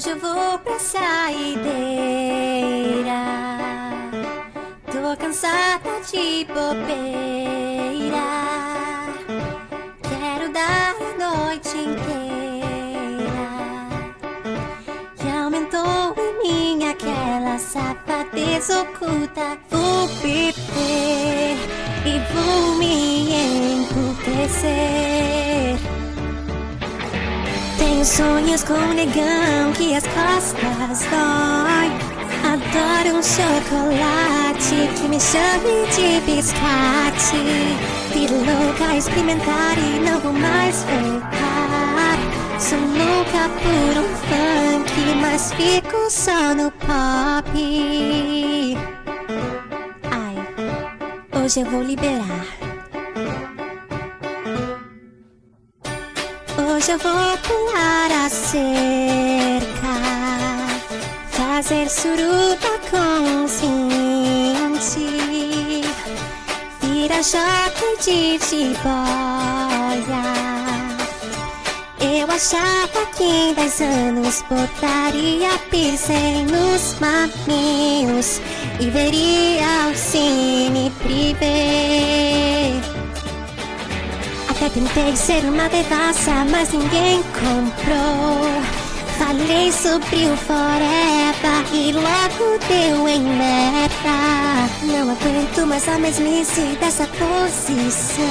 Hoje eu vou pra saideira. Tô cansada de bobeira. Quero dar a noite inteira. E aumentou em mim aquela safadez oculta. Vou beber e vou me emputrecer. Tenho sonhos com um negão que as costas dói. Adoro um chocolate que me chame de biscate. Fui louca a experimentar e não vou mais voltar. Sou louca por um funk, mas fico só no pop. Ai, hoje eu vou liberar. Hoje eu vou pular a cerca, fazer suruba consciente, vira jockey de jiboia. Eu achava que em 10 anos botaria piercing nos mamilos e veria o cine privê. Até tentei ser uma devassa, mas ninguém comprou. Falei sobre o forever e logo deu em merda. Não aguento mais a mesmice dessa posição.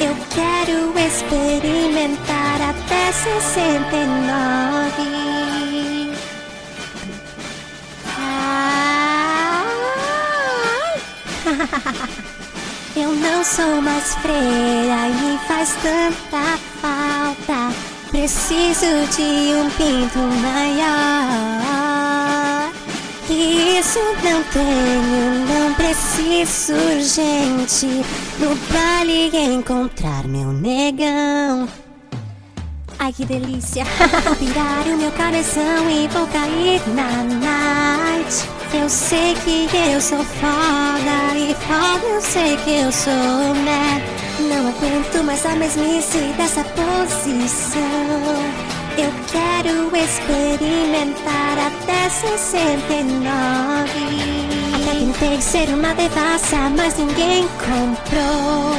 Eu quero experimentar até 69. Ai. Eu não sou mais freira e me faz tanta falta. Preciso de um pinto maior. Que isso não tenho, não preciso urgente. No baile encontrar meu negão. Ai que delícia! Virar o meu cabeção e vou cair na night. Eu sei que eu sou foda e foda eu sei que eu sou, né? Não aguento mais a mesmice dessa posição. Eu quero experimentar até 69. Até tentei ser uma devassa, mas ninguém comprou.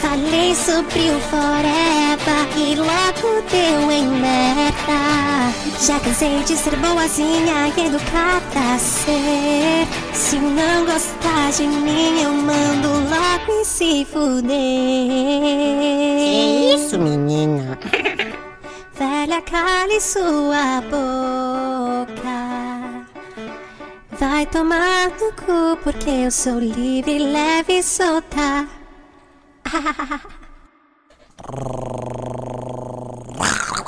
Falei sobre o forever e logo deu em merda. Já cansei de ser boazinha e educada a ser. Se não gostar de mim, eu mando logo e se fuder. Que isso, menina? Velha, cale sua boca. Vai tomar no cu, porque eu sou livre, leve e solta.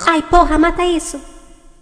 Ai, porra, mata isso.